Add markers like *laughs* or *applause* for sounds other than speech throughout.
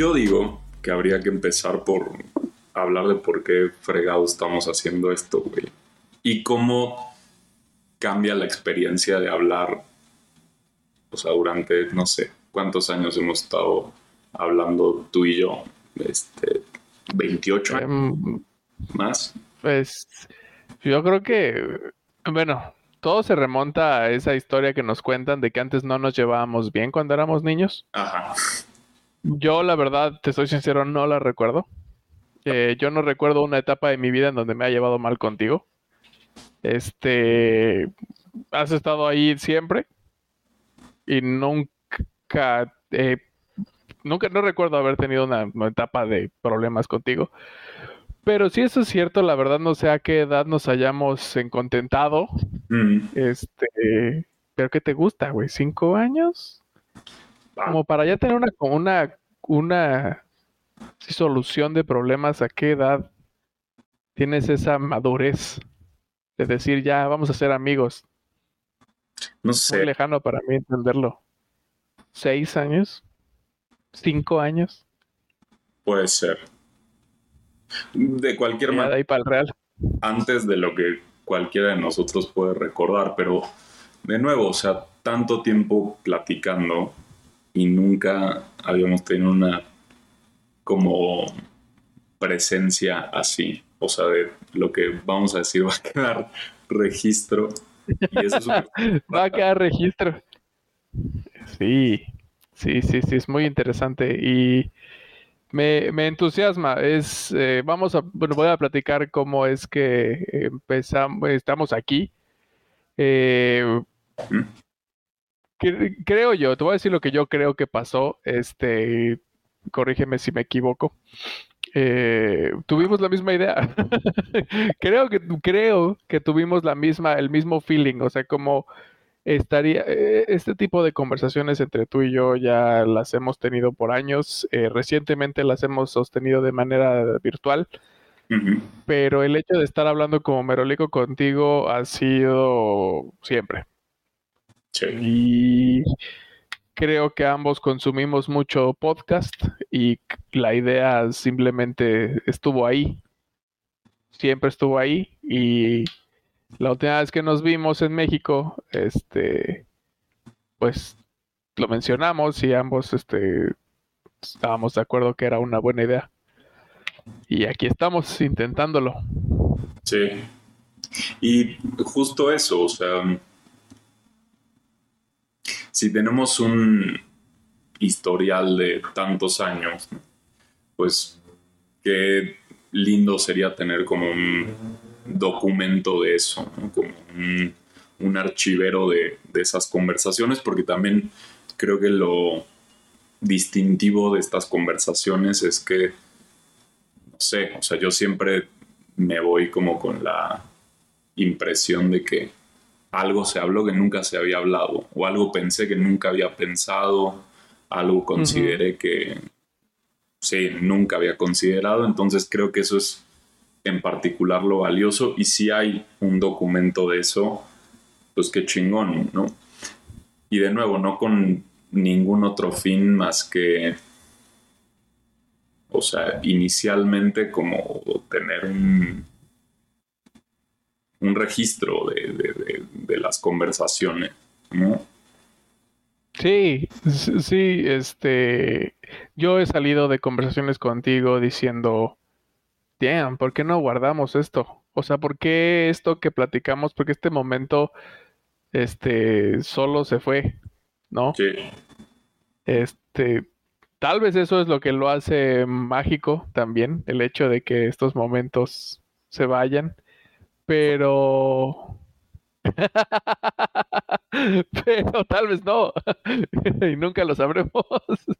Yo digo que habría que empezar por hablar de por qué fregado estamos haciendo esto, güey. Y cómo cambia la experiencia de hablar, o sea, durante, no sé, cuántos años hemos estado hablando tú y yo, este, 28 años em, más. Pues yo creo que, bueno, todo se remonta a esa historia que nos cuentan de que antes no nos llevábamos bien cuando éramos niños. Ajá. Yo, la verdad, te soy sincero, no la recuerdo. Eh, yo no recuerdo una etapa de mi vida en donde me ha llevado mal contigo. Este, has estado ahí siempre y nunca, eh, nunca, no recuerdo haber tenido una, etapa de problemas contigo. Pero si eso es cierto, la verdad no sé a qué edad nos hayamos encontentado. Mm. Este, pero ¿qué te gusta, güey? ¿Cinco años? Ah. Como para ya tener una, una, una solución de problemas, ¿a qué edad tienes esa madurez de decir ya vamos a ser amigos? No sé. Muy lejano para mí entenderlo. ¿Seis años? ¿Cinco años? Puede ser. De cualquier manera. ahí para el real. Antes de lo que cualquiera de nosotros puede recordar, pero de nuevo, o sea, tanto tiempo platicando y nunca habíamos tenido una como presencia así. O sea, de lo que vamos a decir *laughs* va a quedar registro. Y eso *laughs* va a quedar registro. Sí, sí, sí, sí, es muy interesante y me, entusiasma. Es, eh, vamos a, bueno, voy a platicar cómo es que empezamos, estamos aquí. Eh, creo yo, te voy a decir lo que yo creo que pasó. Este, corrígeme si me equivoco. Eh, tuvimos la misma idea. *laughs* creo que creo que tuvimos la misma, el mismo feeling. O sea, como estaría eh, este tipo de conversaciones entre tú y yo ya las hemos tenido por años. Eh, recientemente las hemos sostenido de manera virtual. Pero el hecho de estar hablando como merolico contigo ha sido siempre. Sí. Y creo que ambos consumimos mucho podcast y la idea simplemente estuvo ahí. Siempre estuvo ahí y la última vez que nos vimos en México, este, pues lo mencionamos y ambos, este, estábamos de acuerdo que era una buena idea. Y aquí estamos intentándolo. Sí. Y justo eso, o sea, si tenemos un historial de tantos años, pues qué lindo sería tener como un documento de eso, como un, archivero de, esas conversaciones, porque también creo que lo distintivo de estas conversaciones es que, no sé, o sea, yo siempre me voy como con la impresión de que algo se habló que nunca se había hablado, o algo pensé que nunca había pensado, algo consideré que sí, nunca había considerado, entonces creo que eso es en particular lo valioso. Y si hay un documento de eso, pues qué chingón, ¿no? Y de nuevo, no con ningún otro fin más que, o sea, inicialmente como tener un, un registro de, las conversaciones, ¿no? Sí, sí, este, yo he salido de conversaciones contigo diciendo, damn, ¿por qué no guardamos esto? O sea, ¿por qué esto que platicamos, porque este momento, este, solo se fue, ¿no? Sí. Este, tal vez eso es lo que lo hace mágico también, el hecho de que estos momentos se vayan pero... *laughs* pero tal vez no. *laughs* y nunca lo sabremos.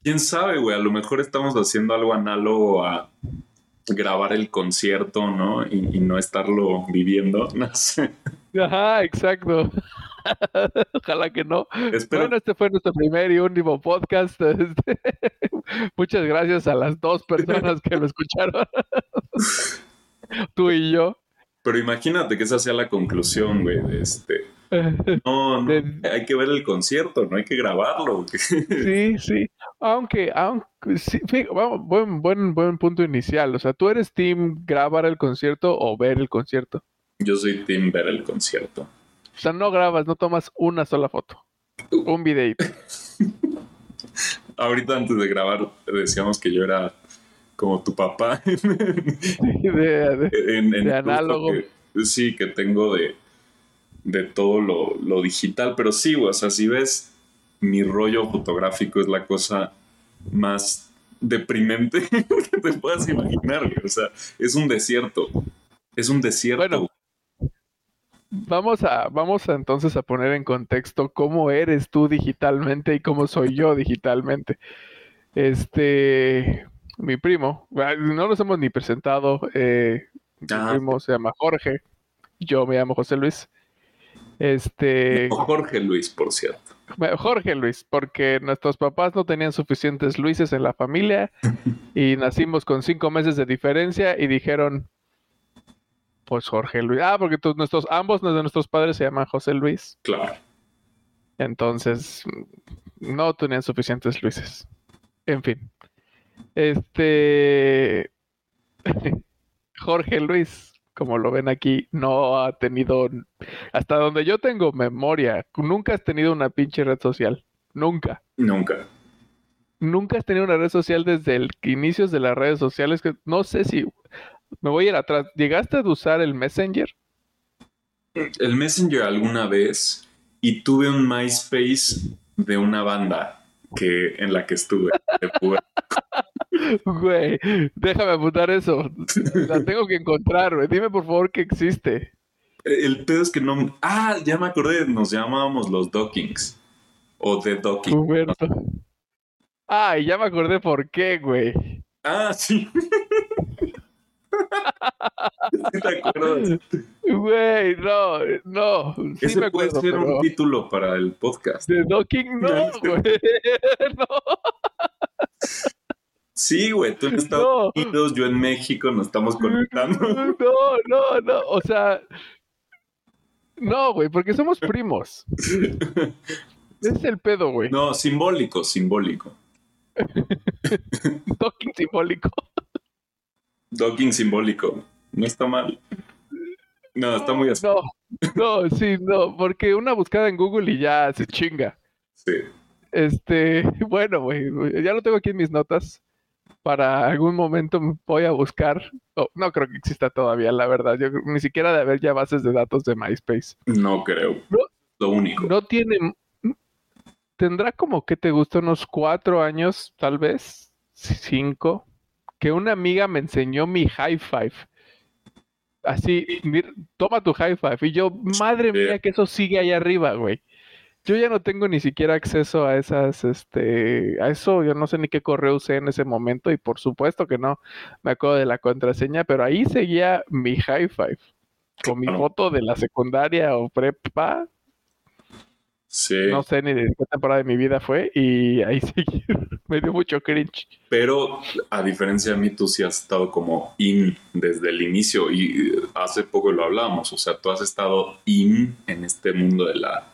¿Quién sabe, güey? A lo mejor estamos haciendo algo análogo a grabar el concierto, ¿no? Y, no estarlo viviendo, *laughs* no sé. Ajá, exacto. Ojalá que no. Bueno, este fue nuestro primer y último podcast. Este, muchas gracias a las dos personas que lo escucharon. Tú y yo. Pero imagínate que esa sea la conclusión, güey, de este. *laughs* No, no, hay que ver el concierto, no hay que grabarlo. Sí, sí. Aunque, aunque sí, buen, buen, buen punto inicial. O sea, ¿tú eres team grabar el concierto o ver el concierto? Yo soy team ver el concierto. O sea, no grabas, no tomas una sola foto. Un videito. *laughs* Ahorita antes de grabar decíamos que yo era como tu papá *laughs* de- en, en De uso análogo. que- sí, que tengo de, de todo lo, lo digital. Pero sí, güey, o sea, si ves, mi rollo fotográfico es la cosa más deprimente *laughs* que te puedas imaginar, güey. O sea, es un desierto. Es un desierto. Bueno, Vamos a, vamos a entonces a poner en contexto cómo eres tú digitalmente y cómo soy yo digitalmente. Este, mi primo, ah, no nos hemos ni presentado. eh, mi Ah. primo se llama Jorge, yo me llamo José Luis. Este, Jorge Luis, por cierto. Jorge Luis, porque nuestros papás no tenían suficientes Luises en la familia *laughs* y nacimos con cinco meses de diferencia y dijeron, pues Jorge Luis. Ah, porque todos nuestros, ambos de nuestros padres se llaman José Luis. Claro. Entonces, no tenían suficientes Luises. En fin. Este. *laughs* Jorge Luis, como lo ven aquí, no ha tenido. Hasta donde yo tengo memoria, nunca has tenido una pinche red social. Nunca. Nunca. Nunca has tenido una red social desde el inicios de las redes sociales. Que no sé si. Me voy a ir atrás. ¿Llegaste a usar el Messenger? El Messenger alguna vez y tuve un MySpace de una banda que, en la que estuve. *laughs* Güey, déjame apuntar eso. La *laughs* tengo que encontrar, güey. Dime por favor que existe. El pedo es que no. Ah, ya me acordé. Nos llamábamos los Dockings. O The Docking. Huberto. Ay, ya me acordé por qué, güey. Ah, sí. ¿Sí te acuerdas? Güey, no, no. Sí Ese me puede acuerdo, ser pero un título para el podcast. de Docking No, güey. *laughs* No. Sí, güey, tú en *laughs* Estados No. Unidos, yo en México, nos estamos conectando. *laughs* No, no, no. O sea, no, güey, porque somos primos. *laughs* Es el pedo, güey. No, simbólico, simbólico. Docking simbólico. Docking simbólico. No está mal. No, está muy así. No, no, sí, no, porque una buscada en Google y ya se chinga. Sí. Este, bueno, güey, ya lo tengo aquí en mis notas. Para algún momento me voy a buscar. Oh, no creo que exista todavía, la verdad. Yo ni siquiera de haber ya bases de datos de MySpace. No creo. No. Lo único. No tiene. Tendrá como que te gusta unos cuatro años, tal vez, cinco, que una amiga me enseñó mi high five. Así, toma tu high five. Y yo, madre mía, que eso sigue ahí arriba, güey. Yo ya no tengo ni siquiera acceso a esas, este, a eso, yo no sé ni qué correo usé en ese momento y por supuesto que no me acuerdo de la contraseña, pero ahí seguía mi high five con mi foto de la secundaria o prepa, Sí. no sé ni de qué temporada de mi vida fue y ahí *laughs* seguí. Me dio mucho cringe. Pero a diferencia de mí, tú sí has estado como in desde el inicio y eh, hace poco lo hablamos. O sea, tú has estado in en este mundo de la.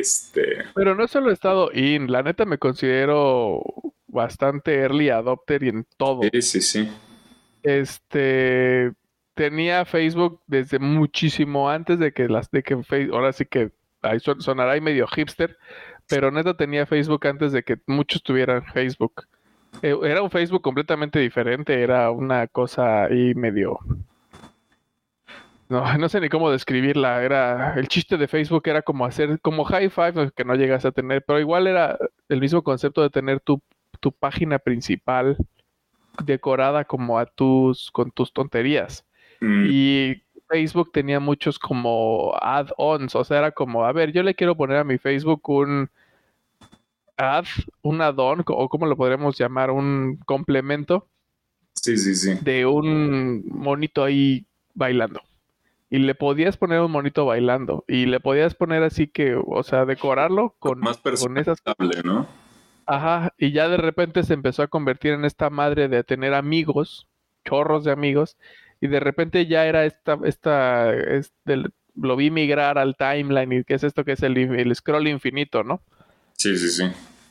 Este. Pero no solo he estado in, la neta me considero bastante early adopter y en todo. Sí, sí, sí. Este tenía Facebook desde muchísimo antes de que las de que Face- ahora sí que ahí son- sonará ahí medio hipster, pero neta tenía Facebook antes de que muchos tuvieran Facebook. Eh, Era un Facebook completamente diferente, era una cosa ahí medio no, *laughs* no sé ni cómo describirla. Era el chiste de Facebook era como hacer como high five que no llegas a tener, pero igual era el mismo concepto de tener tu, tu página principal decorada como a tus con tus tonterías. Mm, Y Facebook tenía muchos como add-ons, o sea, era como, a ver, yo le quiero poner a mi Facebook un add, un add-on, o cómo lo podríamos llamar, un complemento sí, sí, sí. de un monito ahí bailando. Y le podías poner un monito bailando. Y le podías poner así que, o sea, decorarlo con, Más con esas personalizable, ¿no? Ajá, y ya de repente se empezó a convertir en esta madre de tener amigos, chorros de amigos, y de repente ya era esta, esta, es del- lo vi migrar al timeline, y qué es esto que es el scroll infinito, ¿no? Sí, sí, sí.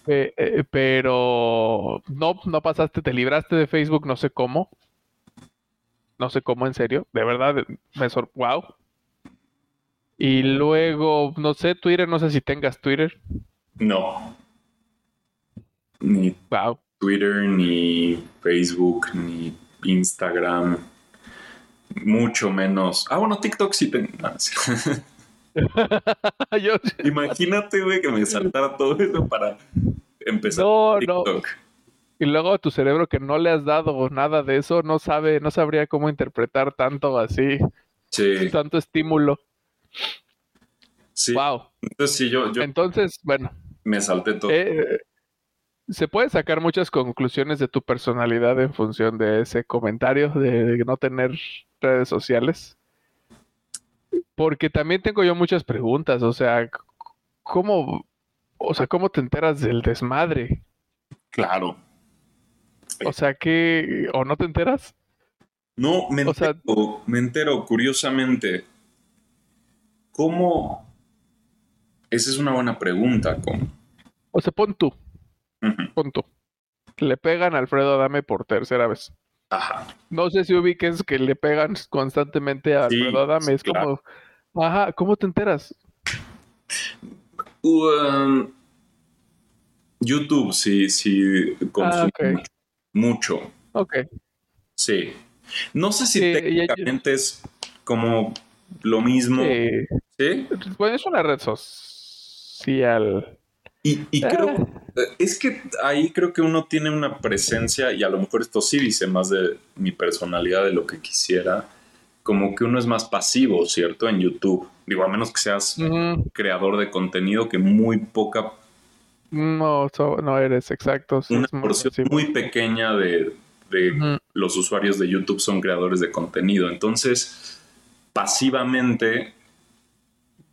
eh, pero no, no pasaste, te libraste de Facebook, no sé cómo. No sé cómo, en serio. De verdad, me sor... Wow. Y luego, no sé, Twitter, no sé si tengas Twitter. No. Ni Wow. Twitter, ni Facebook, ni Instagram. Mucho menos. Ah, bueno, TikTok sí tengo. Ah, *laughs* sí. Imagínate, güey, que me saltara todo eso para empezar No, no. Y luego tu cerebro que no le has dado nada de eso, no sabe, no sabría cómo interpretar tanto así, Sí, tanto estímulo. sí. Wow. Entonces sí, yo, yo Entonces, bueno, me salté todo. eh, se puede sacar muchas conclusiones de tu personalidad en función de ese comentario de no tener redes sociales. Porque también tengo yo muchas preguntas, o sea, ¿cómo, o sea, cómo te enteras del desmadre? Claro. O sea, que, o no te enteras? No, me O sea- entero, me entero, curiosamente. ¿Cómo? Esa es una buena pregunta, ¿cómo? O sea, pon tú, pon tú. Le pegan a Alfredo Adame por tercera vez. Ajá. No sé si ubiques que le pegan constantemente a Sí, Alfredo Adame. Es claro. como, ajá, ¿cómo te enteras? Um, YouTube, sí, sí, consumo Ah, ok. mucho. Mucho, Ok. sí. No sé si Sí, técnicamente es como lo mismo, ¿sí? bueno, es una red social. Y, y Ah. creo, es que ahí creo que uno tiene una presencia, y a lo mejor esto sí dice más de mi personalidad de lo que quisiera, como que uno es más pasivo, ¿cierto? En YouTube. Digo, a menos que seas creador de contenido, que muy poca, no, so- no eres exacto. una es porción muy pequeña de, de los usuarios de YouTube son creadores de contenido. Entonces, pasivamente,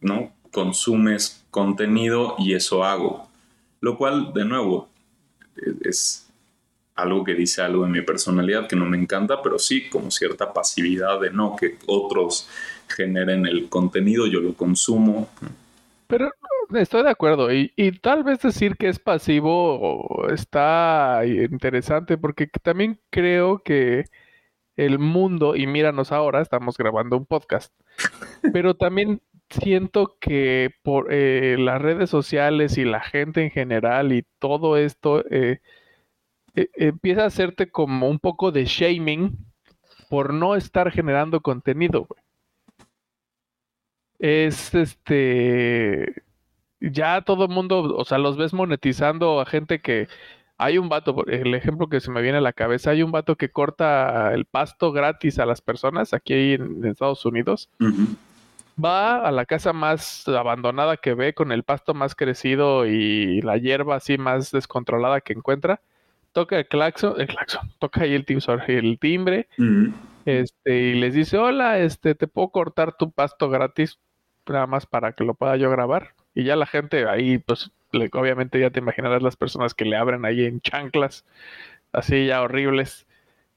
¿no? Consumes contenido y eso hago. Lo cual, de nuevo, es algo que dice algo de mi personalidad que no me encanta, pero sí como cierta pasividad de no que otros generen el contenido, yo lo consumo. Pero estoy de acuerdo. Y, tal vez decir que es pasivo está interesante porque también creo que el mundo, y míranos ahora, estamos grabando un podcast, pero también siento que por eh, las redes sociales y la gente en general y todo esto eh, eh, empieza a hacerte como un poco de shaming por no estar generando contenido. Es este ya todo el mundo, o sea, los ves monetizando a gente que hay un vato, el ejemplo que se me viene a la cabeza, hay un vato que corta el pasto gratis a las personas aquí en, en Estados Unidos. Va a la casa más abandonada que ve, con el pasto más crecido y la hierba así más descontrolada que encuentra. Toca el claxon, el claxon, toca ahí el, timbre, este, y les dice, hola, este, te puedo cortar tu pasto gratis, nada más para que lo pueda yo grabar. Y ya la gente ahí, pues, le- obviamente ya te imaginarás las personas que le abren ahí en chanclas, así ya horribles.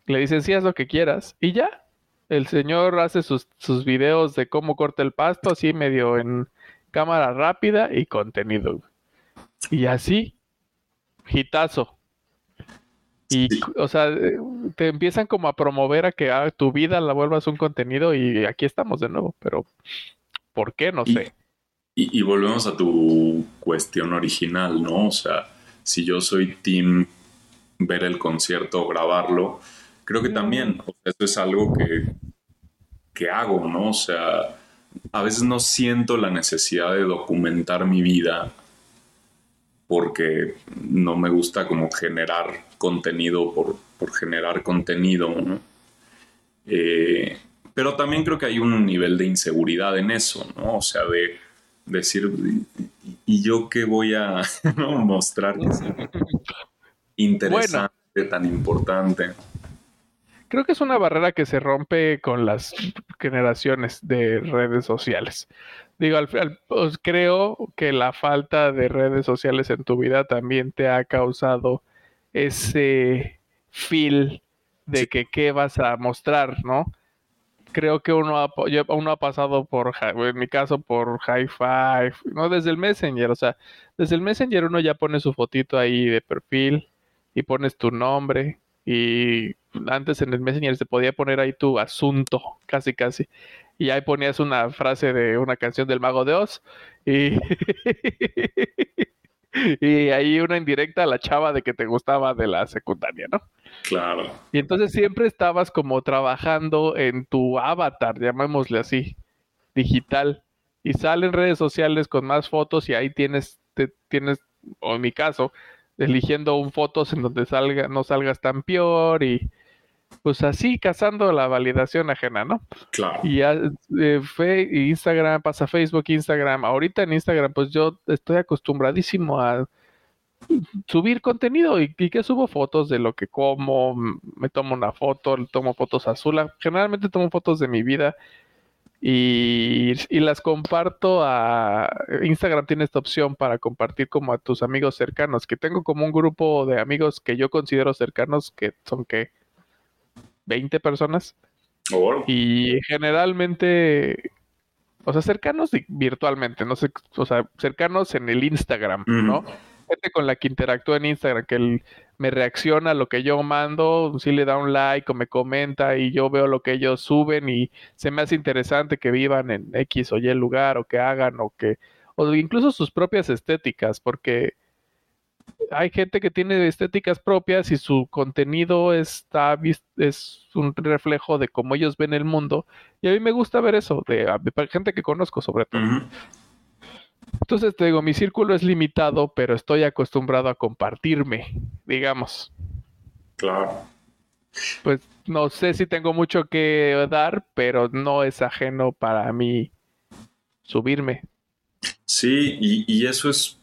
Le dicen, sí, haz lo que quieras. Y ya, el señor hace sus, sus videos de cómo corta el pasto, así medio en cámara rápida y contenido. Y así, hitazo. Y, o sea, eh, te empiezan como a promover a que ah, tu vida la vuelvas un contenido y aquí estamos de nuevo, pero ¿por qué? No sé. Y, y volvemos a tu cuestión original, ¿no? O sea, si yo soy team ver el concierto, grabarlo, creo que también o sea, eso es algo que, que hago, ¿no? O sea, a veces no siento la necesidad de documentar mi vida porque no me gusta como generar contenido por, por generar contenido, ¿no? Eh, pero también creo que hay un nivel de inseguridad en eso, ¿no? O sea, de decir, ¿y- ¿y yo qué voy a *laughs* no, mostrar que interesante, tan importante? Creo que es una barrera que se rompe con las generaciones de redes sociales. Digo, al, al- pues, creo que la falta de redes sociales en tu vida también te ha causado ese feel de Sí. que qué vas a mostrar, ¿no? Creo que uno ha, uno ha pasado por, en mi caso, por High Five, no desde el Messenger, o sea, desde el Messenger uno ya pone su fotito ahí de perfil y pones tu nombre y antes en el Messenger se podía poner ahí tu asunto, casi casi. Y ahí ponías una frase de una canción del Mago de Oz y *laughs* *laughs* y ahí una indirecta a la chava de que te gustaba de la secundaria, ¿no? Claro. Y entonces siempre estabas como trabajando en tu avatar, llamémosle así, digital. Y salen redes sociales con más fotos y ahí tienes, te, tienes, o en mi caso, eligiendo un fotos en donde salga, no salgas tan peor y pues así cazando la validación ajena, ¿no? Claro. Y ya eh, fe, Instagram, pasa Facebook, Instagram. Ahorita en Instagram, pues yo estoy acostumbradísimo a subir contenido y, que subo fotos de lo que como, me tomo una foto, tomo fotos azul, generalmente tomo fotos de mi vida y, y, las comparto a Instagram tiene esta opción para compartir como a tus amigos cercanos, que tengo como un grupo de amigos que yo considero cercanos que son que 20 personas. Y generalmente, o sea, cercanos virtualmente, no sé, o sea, cercanos en el Instagram, ¿no? Gente con la que interactúa en Instagram, que él me reacciona a lo que yo mando, si le da un like o me comenta y yo veo lo que ellos suben y se me hace interesante que vivan en X o Y lugar o que hagan o que, o incluso sus propias estéticas, porque hay gente que tiene estéticas propias y su contenido está es un reflejo de cómo ellos ven el mundo y a mí me gusta ver eso de, gente que conozco sobre todo. Entonces te digo, mi círculo es limitado, pero estoy acostumbrado a compartirme, digamos. Claro. Pues no sé si tengo mucho que dar, pero no es ajeno para mí subirme. Sí, y, y eso es,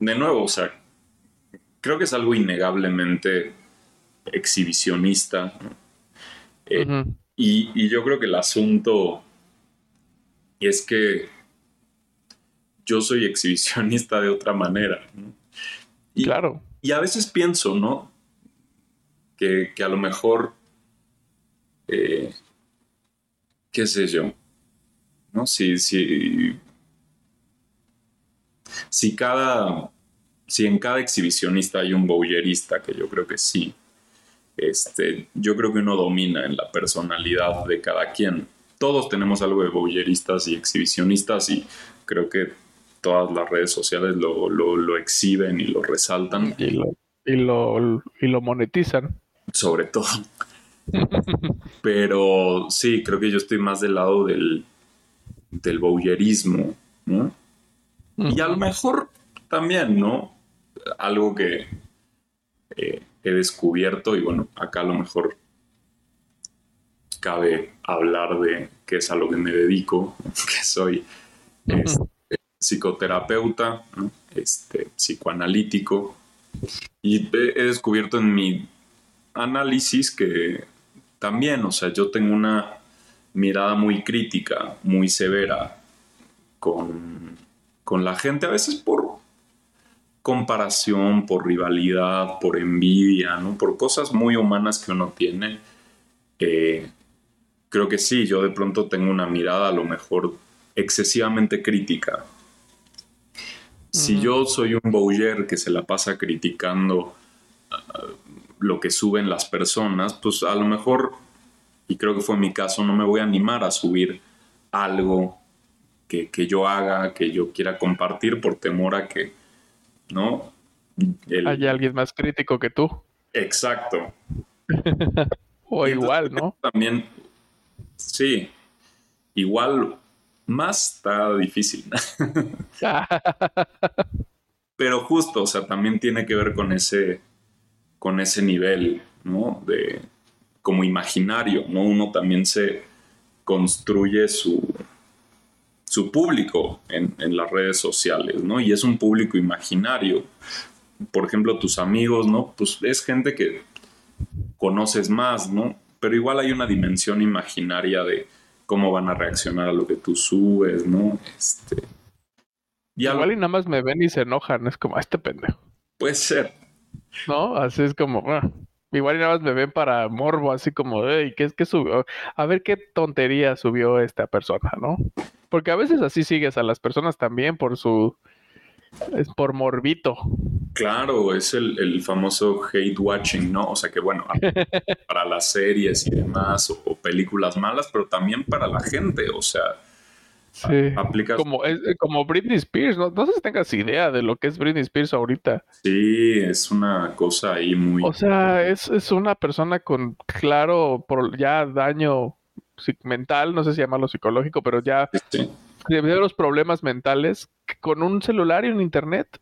de nuevo, o sea, creo que es algo innegablemente exhibicionista. Eh, y, yo creo que el asunto es que yo soy exhibicionista de otra manera. Y, claro. Y a veces pienso, ¿no? Que, a lo mejor, eh, qué sé yo, ¿no? Si, si, si cada si en cada exhibicionista hay un bowlerista, que yo creo que sí, este, yo creo que uno domina en la personalidad de cada quien. Todos tenemos algo de bowleristas y exhibicionistas y creo que todas las redes sociales lo, exhiben y lo resaltan. Y lo, y lo, y lo monetizan. Sobre todo. *laughs* Pero sí, creo que yo estoy más del lado del, del bowlerismo, ¿no? Y a lo mejor también, ¿no? Algo que eh, he descubierto y bueno, acá a lo mejor cabe hablar de qué es a lo que me dedico, *laughs* que soy este, psicoterapeuta, este, psicoanalítico. Y he, descubierto en mi análisis que también, o sea, yo tengo una mirada muy crítica, muy severa con, con la gente, a veces por comparación, por rivalidad, por envidia, ¿no? por cosas muy humanas que uno tiene. Eh, creo que sí, yo de pronto tengo una mirada a lo mejor excesivamente crítica. Si yo soy un bowler que se la pasa criticando uh, lo que suben las personas, pues a lo mejor, y creo que fue mi caso, no me voy a animar a subir algo que, que yo haga, que yo quiera compartir por temor a que ¿no? Hay alguien más crítico que tú. Exacto. *laughs* o igual, ¿no? También, sí, igual, más está difícil. *laughs* Pero justo, o sea, también tiene que ver con ese, con ese nivel, ¿no? De, como imaginario, ¿no? Uno también se construye su, su público en, las redes sociales, ¿no? Y es un público imaginario. Por ejemplo, tus amigos, ¿no? Pues es gente que conoces más, ¿no? Pero igual hay una dimensión imaginaria de cómo van a reaccionar a lo que tú subes, ¿no? Este, igual y nada más me ven y se enojan, es como, este pendejo. Puede ser. ¿No? Así es como... Ah. Igual y nada más me ven para morbo, así como, hey, ¿qué es que subió? A ver qué tontería subió esta persona, ¿no? Porque a veces así sigues a las personas también por su... Es por morbito. Claro, es el, el famoso hate watching, ¿no? O sea que bueno, *laughs* para las series y demás, o, o películas malas, pero también para la gente, o sea, Sí. aplicas... Como, es, eh, como Britney Spears, ¿no? No sé si tengas idea de lo que es Britney Spears ahorita. Sí, es una cosa ahí muy... O sea, es, es una persona con claro por ya daño mental, no sé si llamarlo psicológico, pero ya Sí, de los problemas mentales con un celular y un internet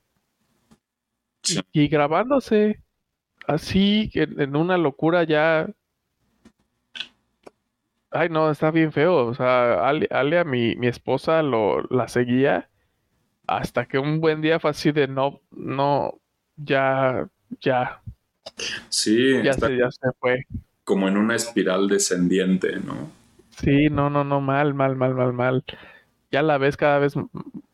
sí. y grabándose así en, en una locura ya. Ay, no, está bien feo. O sea, Ale, Ale, a mi, mi esposa, lo, la seguía hasta que un buen día fue así de no, no, ya, ya, Sí, ya se, ya se fue. como en una espiral descendiente, ¿no? Sí, no, no, no, mal, mal, mal, mal, mal. Ya la ves cada vez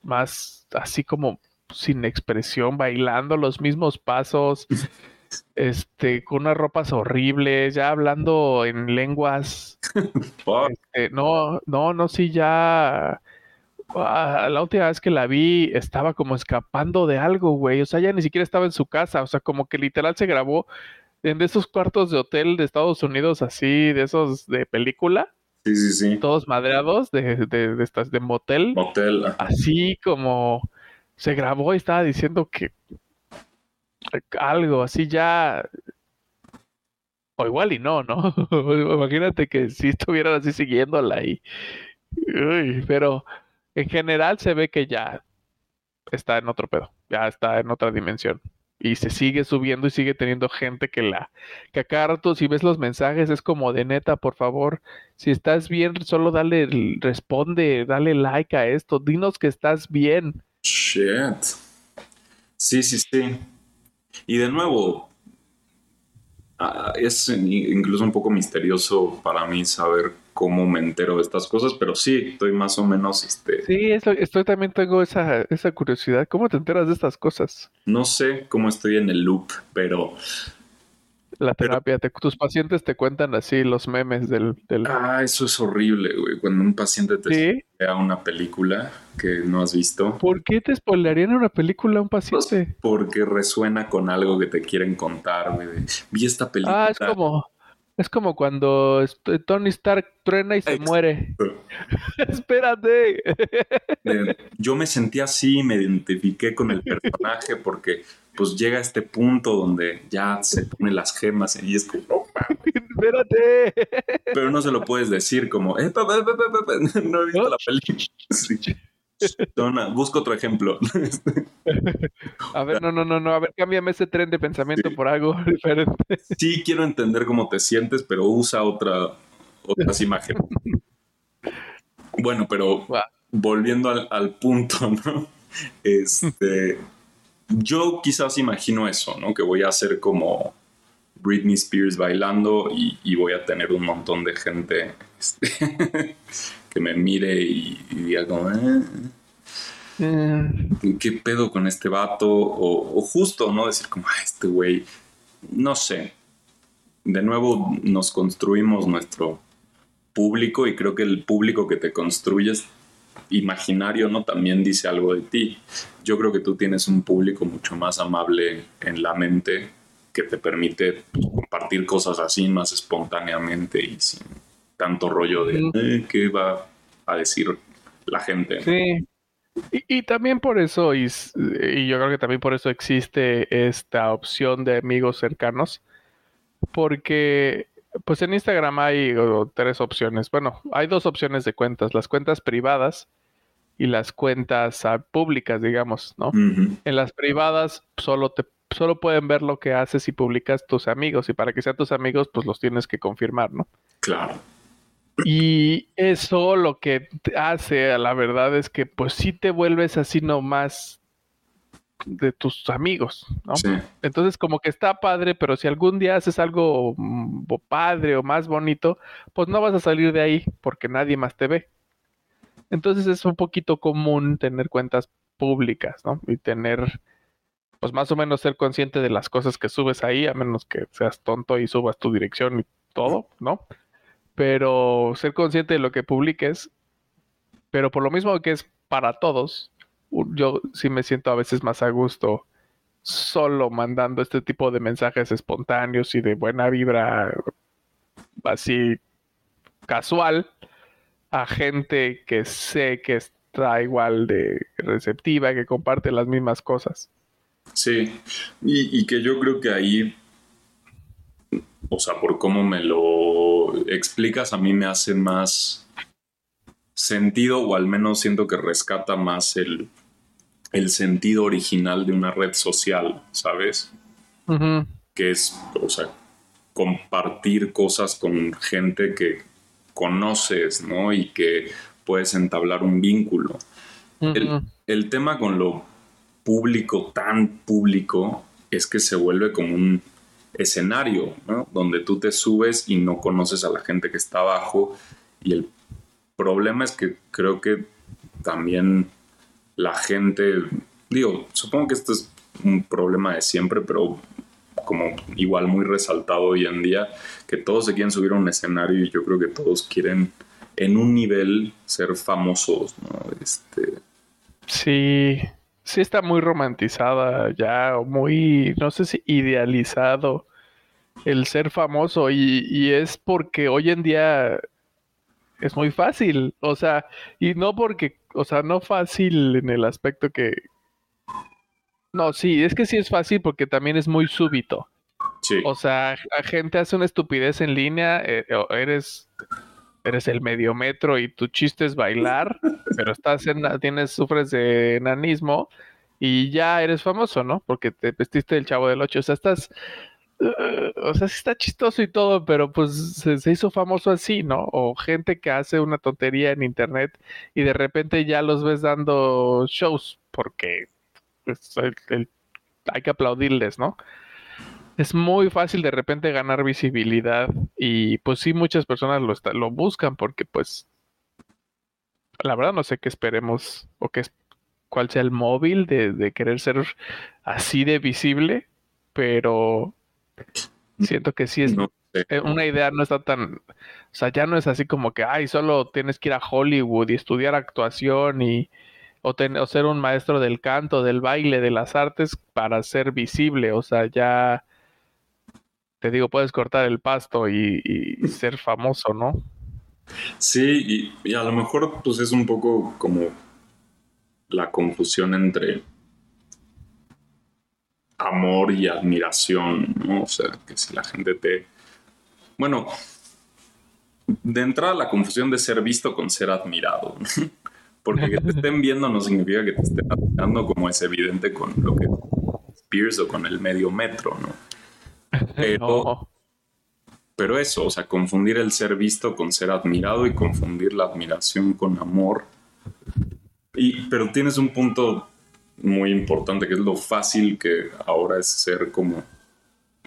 más así como sin expresión, bailando los mismos pasos, *laughs* este, con unas ropas horribles, ya hablando en lenguas, *laughs* este, no, no, no, sí, ya, ah, la última vez que la vi estaba como escapando de algo, güey, o sea, ya ni siquiera estaba en su casa, o sea, como que literal se grabó en de esos cuartos de hotel de Estados Unidos, así, de esos de película Sí, sí, sí. todos madreados de, de, de estas de motel, Motel. así como se grabó y estaba diciendo que algo así ya o igual y no, ¿no? *laughs* Imagínate que si estuvieran así siguiéndola y uy, pero en general se ve que ya está en otro pedo, ya está en otra dimensión. Y se sigue subiendo y sigue teniendo gente que la, que a cada rato si ves los mensajes es como de neta, por favor, si estás bien, solo dale, responde, dale like a esto, dinos que estás bien. Shit. Sí, sí, sí. Y de nuevo, ah, es incluso un poco misterioso para mí saber cómo me entero de estas cosas, pero sí, estoy más o menos, este, Sí, eso, estoy también tengo esa, esa curiosidad. ¿Cómo te enteras de estas cosas? no sé cómo estoy en el loop, pero La Pero- terapia, te- tus pacientes te cuentan así los memes del, del... ah, eso es horrible, güey. Cuando un paciente te ¿Sí? vea una película que no has visto, ¿Por qué te spoilearían una película a un pues, paciente? porque resuena con algo que te quieren contar, güey. Vi esta película. Ah, es como, es como cuando est- Tony Stark truena y se Exacto. muere. *laughs* Espérate. Yo me sentí así, me identifiqué con el personaje porque pues llega a este punto donde ya se pone las gemas y es como, no, mames. *laughs* Espérate. pero no se lo puedes decir como, eh, pa, pa, pa, *laughs* no he visto la *laughs* película. Sí. Dona, busco otro ejemplo. A ver, no, no, no, no. A ver, cámbiame ese tren de pensamiento Sí. por algo diferente. Sí quiero entender cómo te sientes, pero usa otra, otras imágenes. Bueno, pero volviendo al, al punto, ¿no? Este, yo quizás imagino eso, ¿no? Que voy a ser como Britney Spears bailando y, y voy a tener un montón de gente este, *laughs* que me mire y, y diga como, "Eh, Mm, ¿qué pedo con este vato? O, o justo, ¿no? Decir como, "Ah, este güey, no sé. De nuevo nos construimos nuestro público y creo que el público que te construyes imaginario, ¿no? También dice algo de ti. Yo creo que tú tienes un público mucho más amable en la mente que te permite compartir cosas así más espontáneamente y sin tanto rollo de. "Eh, qué va a decir la gente. ¿no?". Sí. Y, y también por eso, y yo creo que también por eso existe esta opción de amigos cercanos, porque pues en Instagram hay tres opciones. Bueno, hay dos opciones de cuentas, las cuentas privadas y las cuentas ah, públicas, digamos, ¿no? En las privadas solo te solo pueden ver lo que haces y publicas tus amigos y para que sean tus amigos pues los tienes que confirmar, ¿no? Claro. Y eso lo que hace, la verdad, es que pues sí te vuelves así nomás de tus amigos, ¿no? Sí. Entonces como que está padre, pero si algún día haces algo mm, padre o más bonito, pues no vas a salir de ahí porque nadie más te ve. Entonces es un poquito común tener cuentas públicas, ¿no? Y tener pues más o menos ser consciente de las cosas que subes ahí, a menos que seas tonto y subas tu dirección y todo, ¿no? Pero ser consciente de lo que publiques, pero por lo mismo que es para todos, yo sí me siento a veces más a gusto solo mandando este tipo de mensajes espontáneos y de buena vibra así casual a gente que sé que está igual de receptiva, que comparte las mismas cosas. Sí, y, y que yo creo que ahí, o sea, por cómo me lo explicas, a mí me hace más sentido o al menos siento que rescata más el, el sentido original de una red social, ¿sabes? Que es, o sea, compartir cosas con gente que conoces, ¿no? Y que puedes entablar un vínculo. el, tema con lo público, tan público, es que se vuelve como un escenario, ¿no? Donde tú te subes y no conoces a la gente que está abajo. Y el problema es que creo que también la gente, digo, supongo que esto es un problema de siempre, pero como igual muy resaltado hoy en día, que todos se quieren subir a un escenario y yo creo que todos quieren en un nivel ser famosos, ¿no? Este... Sí, sí está muy romantizada ya, o muy, no sé si idealizado el ser famoso y, y es porque hoy en día es muy fácil, o sea, y no porque, o sea, no fácil en el aspecto que... No, sí, es que sí es fácil porque también es muy súbito. Sí. O sea, la gente hace una estupidez en línea, eh, eres eres el medio metro y tu chiste es bailar, *laughs* pero estás en, tienes, sufres de enanismo y ya eres famoso, ¿no? Porque te vestiste el chavo del ocho, o sea, estás o sea, sí está chistoso y todo, pero pues se, hizo famoso así, ¿no? O gente que hace una tontería en internet y de repente ya los ves dando shows porque pues, hay que aplaudirles, ¿no? Es muy fácil de repente ganar visibilidad y pues sí muchas personas lo, lo buscan porque pues la verdad no sé qué esperemos o qué cuál sea el móvil de querer ser así de visible, pero Siento que sí es eh, una idea, no está tan, o sea, ya no es así como que, ay, solo tienes que ir a Hollywood y estudiar actuación y o, o ser un maestro del canto, del baile, de las artes para ser visible, o sea, ya te digo, puedes cortar el pasto y, *laughs* ser famoso, ¿no? Sí, y, y, a lo mejor pues es un poco como la confusión entre amor y admiración, ¿no? O sea, que si la gente te... Bueno, de entrada la confusión de ser visto con ser admirado, *laughs* porque que te *laughs* estén viendo no significa que te estén admirando como es evidente con lo que Spears o con el medio metro, ¿no? *laughs* Pero, pero eso, o sea, confundir el ser visto con ser admirado y confundir la admiración con amor. Y, pero tienes un punto muy importante, que es lo fácil que ahora es ser como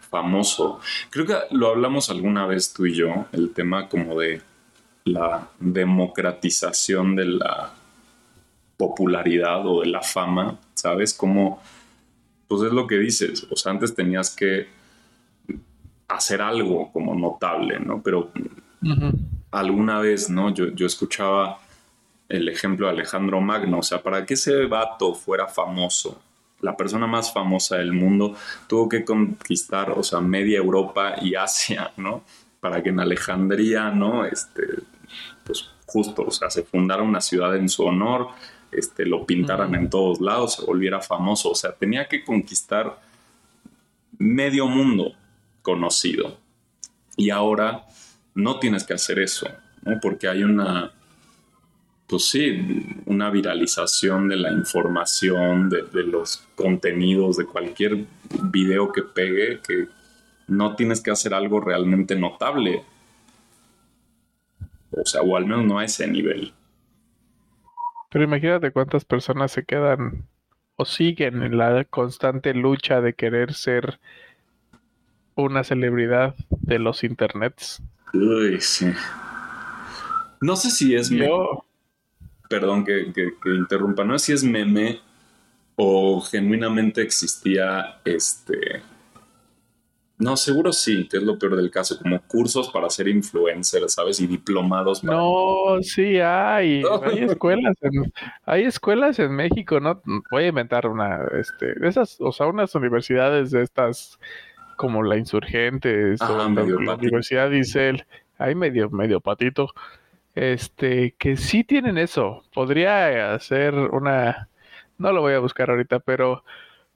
famoso. Creo que lo hablamos alguna vez tú y yo, el tema como de la democratización de la popularidad o de la fama, ¿sabes? Como, pues es lo que dices, o sea, antes tenías que hacer algo como notable, ¿no? Pero alguna vez, ¿no? Yo, yo escuchaba el ejemplo de Alejandro Magno. O sea, para que ese vato fuera famoso, la persona más famosa del mundo, tuvo que conquistar, o sea, media Europa y Asia, ¿no? Para que en Alejandría, ¿no? Este, pues justo, o sea, se fundara una ciudad en su honor, este, lo pintaran en todos lados, se volviera famoso. O sea, tenía que conquistar medio mundo conocido. Y ahora no tienes que hacer eso, ¿no? Porque hay una pues sí, una viralización de la información, de, los contenidos, de cualquier video que pegue, que no tienes que hacer algo realmente notable. O sea, o al menos no a ese nivel. Pero imagínate cuántas personas se quedan o siguen en la constante lucha de querer ser una celebridad de los internets. Uy, sí. No sé si es yo, perdón que, interrumpa, no sé si es meme o genuinamente existía este no, seguro sí, que es lo peor del caso, como cursos para ser influencer, ¿sabes? Y diplomados. No, sí hay, *laughs* hay escuelas, en, hay escuelas en México, ¿no? Voy a inventar una, este, esas, o sea, unas universidades de estas, como la Insurgentes, o la, Universidad Isel, hay medio, medio patito, este, que sí tienen eso. Podría hacer una, no lo voy a buscar ahorita, pero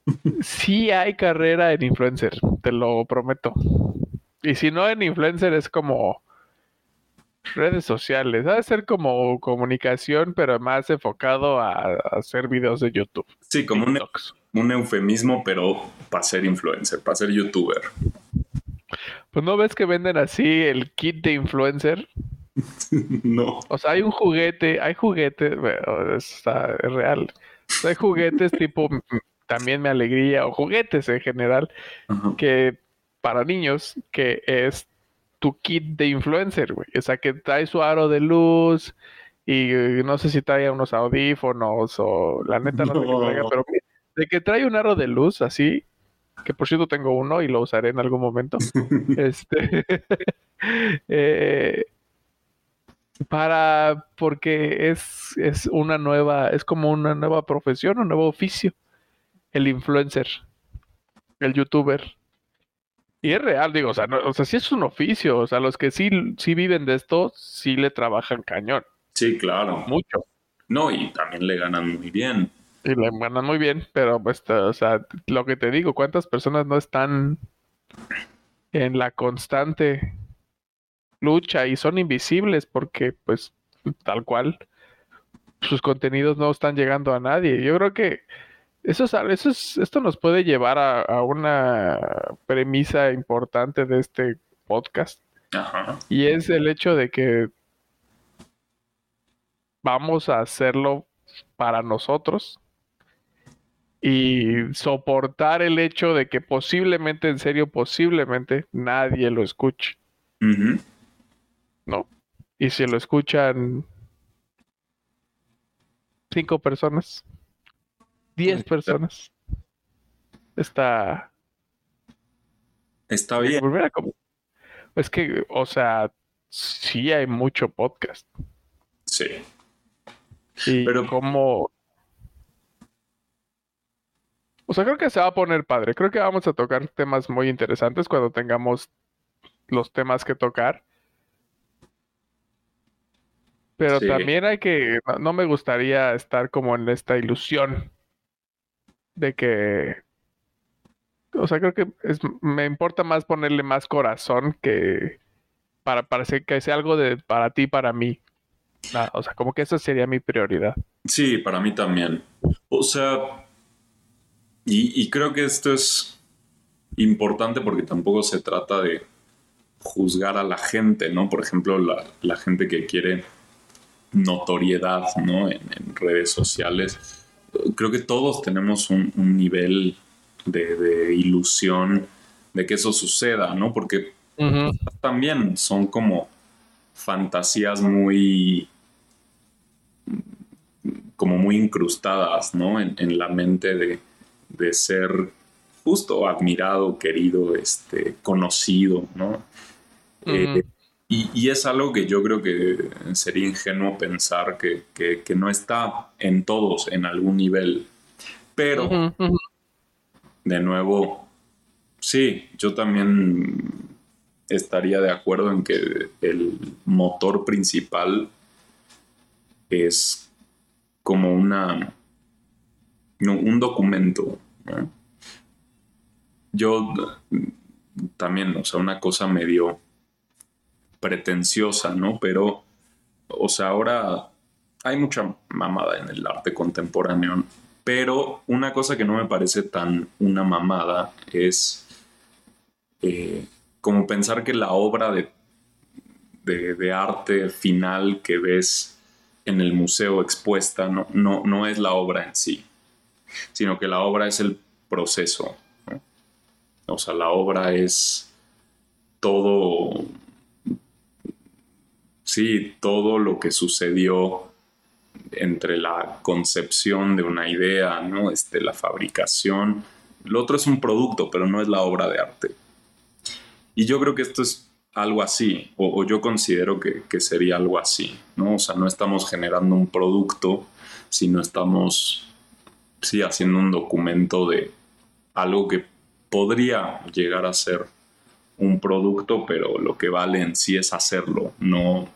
*laughs* sí hay carrera en influencer, te lo prometo. Y si no en influencer es como redes sociales, ha de ser como comunicación, pero más enfocado a, hacer videos de YouTube. Sí, como un, un, eufemismo, pero para ser influencer, para ser youtuber. Pues no ves que venden así el kit de influencer. *laughs* no. O sea, hay un juguete, hay juguetes, bueno, está es real. hay juguetes tipo también me alegría, o juguetes en general, que para niños, que es tu kit de influencer, güey. O sea, que trae su aro de luz y no sé si trae unos audífonos o la neta no, sé qué traiga, pero de que trae un aro de luz así, que por cierto tengo uno y lo usaré en algún momento. *laughs* este *laughs* eh, para porque es, es una nueva, es como una nueva profesión, un nuevo oficio el influencer, el youtuber. Y es real, digo, o sea, no, o sea, sí es un oficio, o sea, los que sí, sí viven de esto, sí le trabajan cañón. Sí, claro. Mucho. No, y también le ganan muy bien. Y le ganan muy bien, pero pues, o sea, lo que te digo, ¿cuántas personas no están en la constante lucha y son invisibles porque, pues, tal cual, sus contenidos no están llegando a nadie? Yo creo que eso es, eso es, esto nos puede llevar a, una premisa importante de este podcast. Y es el hecho de que vamos a hacerlo para nosotros y soportar el hecho de que posiblemente, en serio, posiblemente nadie lo escuche. ¿No? Y si lo escuchan cinco personas, 10 personas. Está. Está bien. Es que, o sea, sí hay mucho podcast. Sí. Y Pero como. O sea, creo que se va a poner padre. Creo que vamos a tocar temas muy interesantes cuando tengamos los temas que tocar. Pero también hay que. no, me gustaría estar como en esta ilusión de que, o sea, creo que es, me importa más ponerle más corazón que para parecer que sea algo de para ti, para mí. Ah, o sea, como que esa sería mi prioridad. Sí, para mí también. O sea, y, creo que esto es importante porque tampoco se trata de juzgar a la gente, ¿no? Por ejemplo, la, gente que quiere notoriedad, ¿no? en redes sociales creo que todos tenemos un, nivel de, ilusión de que eso suceda, ¿no? Porque también son como fantasías muy como muy incrustadas, ¿no? En, la mente de, ser justo admirado, querido, este, conocido, ¿no? Y, es algo que yo creo que sería ingenuo pensar que, no está en todos en algún nivel. Pero, de nuevo, sí, yo también estaría de acuerdo en que el motor principal es como una un documento. Yo también, o sea, una cosa medio pretenciosa, ¿no? Pero, o sea, ahora hay mucha mamada en el arte contemporáneo, pero una cosa que no me parece tan una mamada es eh, como pensar que la obra de, de, arte final que ves en el museo expuesta no, no, no, es la obra en sí, sino que la obra es el proceso. O sea, la obra es todo sí, todo lo que sucedió entre la concepción de una idea, ¿no? Este, la fabricación. Lo otro es un producto, pero no es la obra de arte. Y yo creo que esto es algo así, o, yo considero que, que, sería algo así, ¿no? O sea, no estamos generando un producto, sino estamos, sí, haciendo un documento de algo que podría llegar a ser un producto, pero lo que vale en sí es hacerlo, no...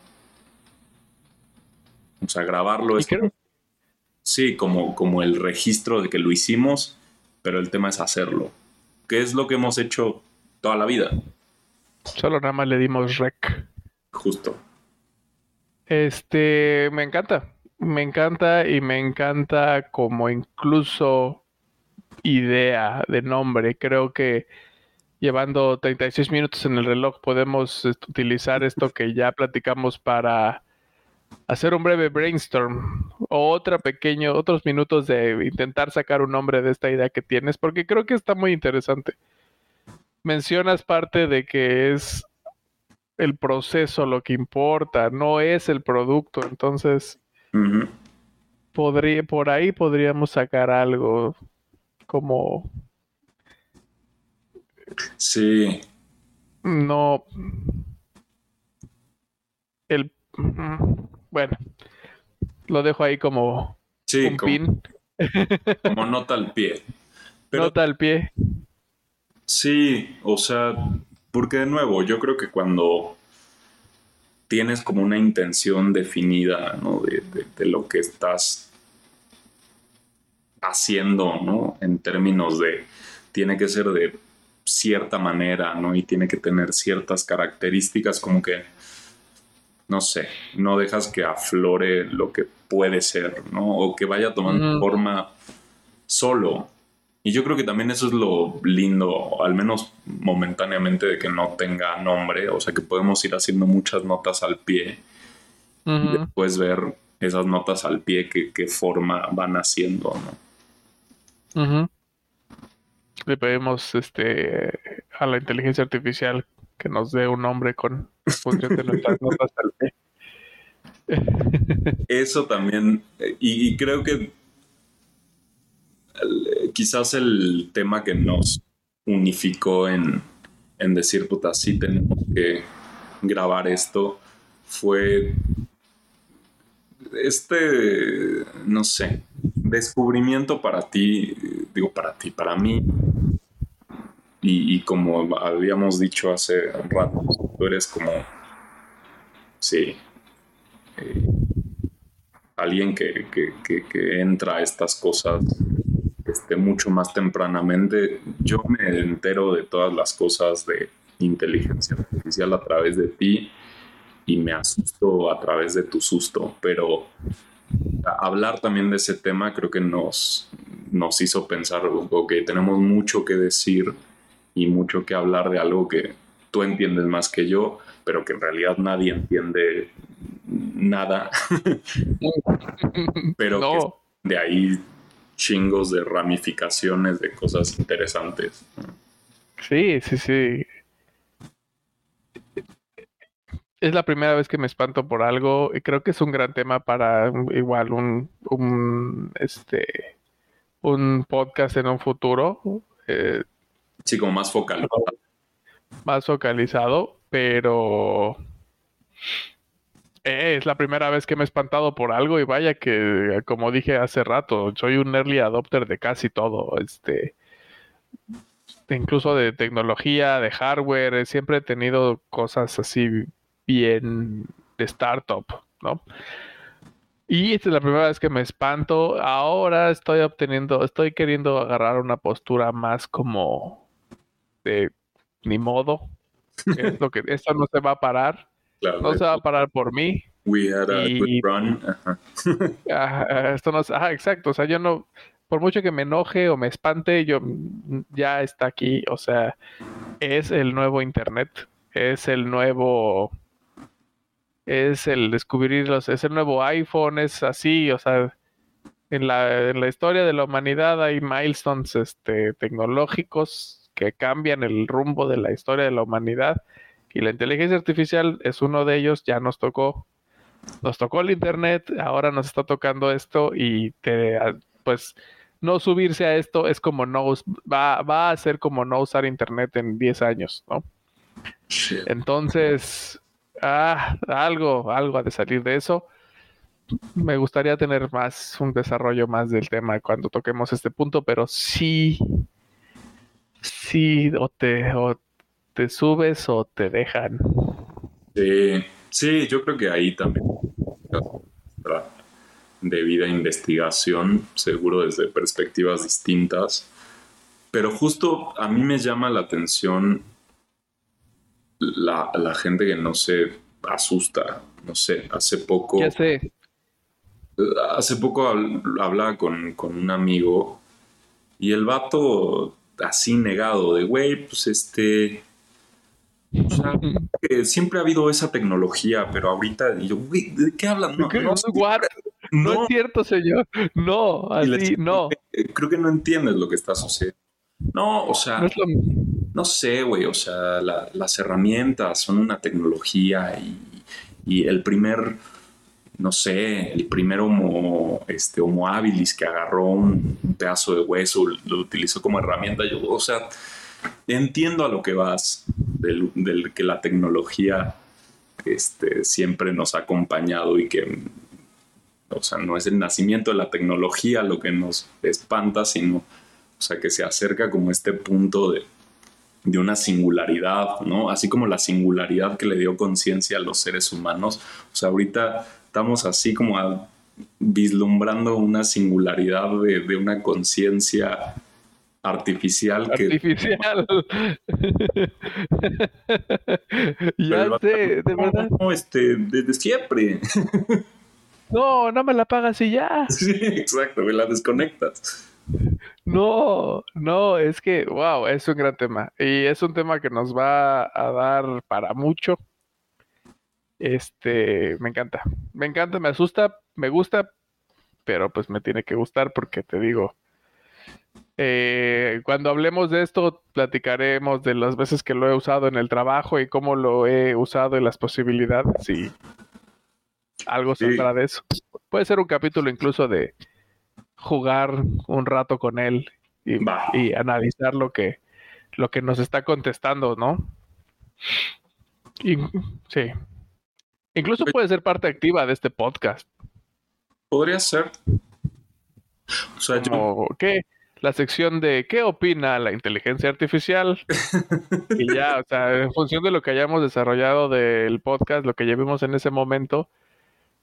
O sea, grabarlo es... Sí, como, como el registro de que lo hicimos, pero el tema es hacerlo. ¿Qué es lo que hemos hecho toda la vida? Solo nada más le dimos rec. Justo. Este, me encanta. Me encanta y me encanta como incluso idea de nombre. Creo que llevando 36 minutos en el reloj podemos utilizar esto que ya platicamos para hacer un breve brainstorm o otra pequeño, otros minutos de intentar sacar un nombre de esta idea que tienes, porque creo que está muy interesante mencionas parte de que es el proceso lo que importa, no es el producto. Entonces, podría, por ahí podríamos sacar algo como... Sí. No. El... Bueno, lo dejo ahí como un pin. *laughs* Como nota al pie. nota al pie. Sí, o sea, porque de nuevo, yo creo que cuando tienes como una intención definida, ¿no? De, lo que estás haciendo, ¿no? En términos de, tiene que ser de cierta manera, ¿no? Y tiene que tener ciertas características como que, no sé, no dejas que aflore lo que puede ser, ¿no? O que vaya tomando forma solo, y yo creo que también eso es lo lindo, al menos momentáneamente, de que no tenga nombre, o sea que podemos ir haciendo muchas notas al pie y después ver esas notas al pie que, qué forma van haciendo, ¿no? Le pedimos este, a la inteligencia artificial que nos dé un nombre con función de nuestras *laughs* notas al pie. *laughs* Eso también, y creo que quizás el tema que nos unificó en, decir, puta, sí tenemos que grabar esto, fue este, no sé, descubrimiento para ti, digo para ti, para mí, y, como habíamos dicho hace un rato, tú eres como, sí, eh, alguien que, que, entra a estas cosas este, mucho más tempranamente. Yo me entero de todas las cosas de inteligencia artificial a través de ti y me asusto a través de tu susto, pero hablar también de ese tema creo que nos, nos hizo pensar que tenemos mucho que decir y mucho que hablar de algo que tú entiendes más que yo, pero que en realidad nadie entiende nada. *laughs* pero de ahí chingos de ramificaciones de cosas interesantes. Sí, sí, sí. Es la primera vez que me espanto por algo y creo que es un gran tema para igual un, un este un podcast en un futuro. Eh, sí, como más focalizado. Más focalizado, pero es la primera vez que me he espantado por algo y vaya que, como dije hace rato, soy un early adopter de casi todo. Este, incluso de tecnología, de hardware, siempre he tenido cosas así bien de startup, ¿no? Y esta es la primera vez que me espanto. Ahora estoy obteniendo, estoy queriendo agarrar una postura más como ni modo. Es lo que esto no se va a parar no se va a parar por mí. We had a good run. *laughs* esto no, ajá, exacto. O sea, yo no, por mucho que me enoje o me espante, yo ya está aquí. O sea, es el nuevo internet, es el nuevo, es el descubrirlos, es el nuevo iPhone, es así. O sea, en la, en la historia de la humanidad hay milestones este, tecnológicos que cambian el rumbo de la historia de la humanidad y la inteligencia artificial es uno de ellos, ya nos tocó. nos tocó el internet, ahora nos está tocando esto y te, pues no subirse a esto es como no, va, va a ser como no usar internet en 10 años, ¿no? Entonces, ah, algo, algo ha de salir de eso. Me gustaría tener más, un desarrollo más del tema cuando toquemos este punto, pero sí, sí, o te, o te subes o te dejan. Sí, sí, yo creo que ahí también debida investigación, seguro desde perspectivas distintas. Pero justo a mí me llama la atención la, gente que no se asusta. No sé, hace poco. Ya sé. Hace poco hablaba con, un amigo y el vato así negado de, güey, pues este. O sea, siempre ha habido esa tecnología, pero ahorita, yo, güey, ¿de qué hablan? No, no, es cierto, señor. No, así, no. Creo que no entiendes lo que está sucediendo. No, o sea, no, sé, güey, o sea, las herramientas son una tecnología y, el primer, no sé, el primer homo, este, homo habilis que agarró un, pedazo de hueso, lo utilizó como herramienta, yo, o sea, entiendo a lo que vas, del, del que la tecnología este, siempre nos ha acompañado y que o sea, no es el nacimiento de la tecnología lo que nos espanta, sino, o sea, que se acerca como este punto de, de una singularidad, ¿no? Así como la singularidad que le dio conciencia a los seres humanos. O sea, ahorita estamos así como vislumbrando una singularidad de, de una conciencia artificial que artificial *laughs* ya sé de verdad no, este desde siempre *laughs* No, no me la pagas y ya. *laughs* Sí, exacto, me la desconectas. No, no, es que, wow, es un gran tema. Y es un tema que nos va a dar para mucho. Este, me encanta. Me encanta, me asusta, me gusta, pero pues me tiene que gustar porque te digo, eh, cuando hablemos de esto, platicaremos de las veces que lo he usado en el trabajo y cómo lo he usado y las posibilidades. Y algo saldrá de eso. Puede ser un capítulo incluso de jugar un rato con él y, analizar lo que, lo que nos está contestando, ¿no? Y, sí. Incluso puede ser parte activa de este podcast. Podría ser. O sea, ¿qué? La sección de ¿qué opina la inteligencia artificial? *laughs* y ya, o sea, en función de lo que hayamos desarrollado del podcast, lo que llevemos en ese momento,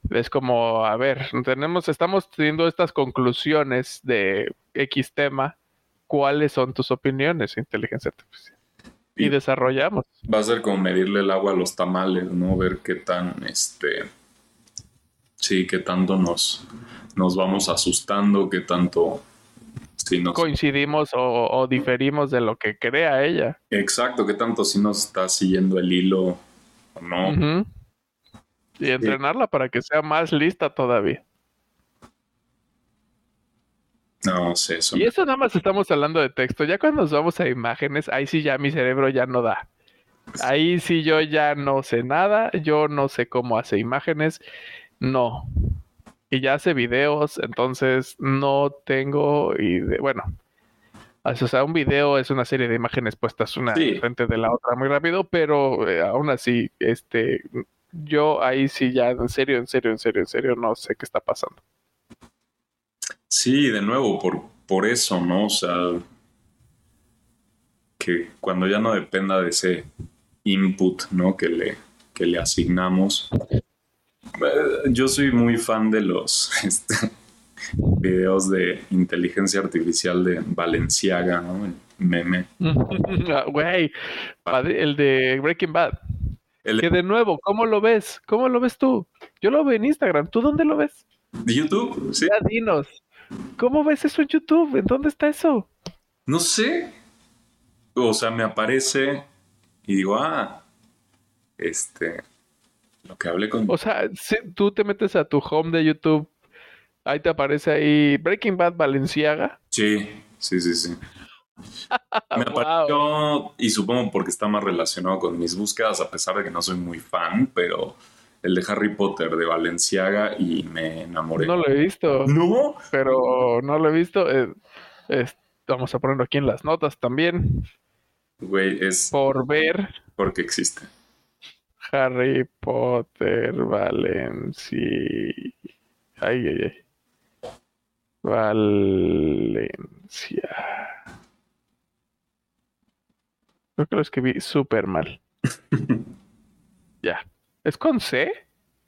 es como, a ver, tenemos, estamos teniendo estas conclusiones de X tema. ¿Cuáles son tus opiniones, inteligencia artificial? Y, desarrollamos. Va a ser como medirle el agua a los tamales, ¿no? Ver qué tan, este, sí, qué tanto nos, nos vamos asustando, qué tanto si nos... coincidimos o, diferimos de lo que crea ella. Exacto, qué tanto si nos está siguiendo el hilo o no. Y entrenarla para que sea más lista todavía. No sé, eso. Y eso nada más estamos hablando de texto. Ya cuando nos vamos a imágenes, ahí sí ya mi cerebro ya no da. Ahí sí yo ya no sé nada, yo no sé cómo hace imágenes, no. Y ya hace videos, entonces no tengo y bueno, o sea, un video es una serie de imágenes puestas una frente de la otra muy rápido, pero eh, aún así, este, yo ahí sí ya, en serio, en serio, en serio, en serio, no sé qué está pasando. Sí, de nuevo, por, por eso, ¿no? O sea, que cuando ya no dependa de ese input, ¿no? Que le, que le asignamos. Eh, yo soy muy fan de los *laughs* este, videos de inteligencia artificial de Valenciaga, ¿no? El meme. *laughs* Güey, el de Breaking Bad. Que de nuevo, ¿cómo lo ves? ¿Cómo lo ves tú? Yo lo veo en Instagram. ¿Tú dónde lo ves? De YouTube, sí. Ya dinos. ¿Cómo ves eso en YouTube? ¿En dónde está eso? No sé. O sea, me aparece y digo, ah, este, lo que hablé con... O sea, si tú te metes a tu home de YouTube, ahí te aparece ahí Breaking Bad Valenciaga. Sí, sí, sí, sí. *laughs* Me apareció, y supongo porque está más relacionado con mis búsquedas, a pesar de que no soy muy fan, pero el de Harry Potter de Valenciaga y me enamoré. No lo he visto. ¿No? Pero no lo he visto. Eh, es- vamos a ponerlo aquí en las notas también. Güey, es Por ver porque existe. Harry Potter Valencia. Ay, ay, ay. Valencia. Creo que lo escribí súper mal. *laughs* ya. ¿Es con C?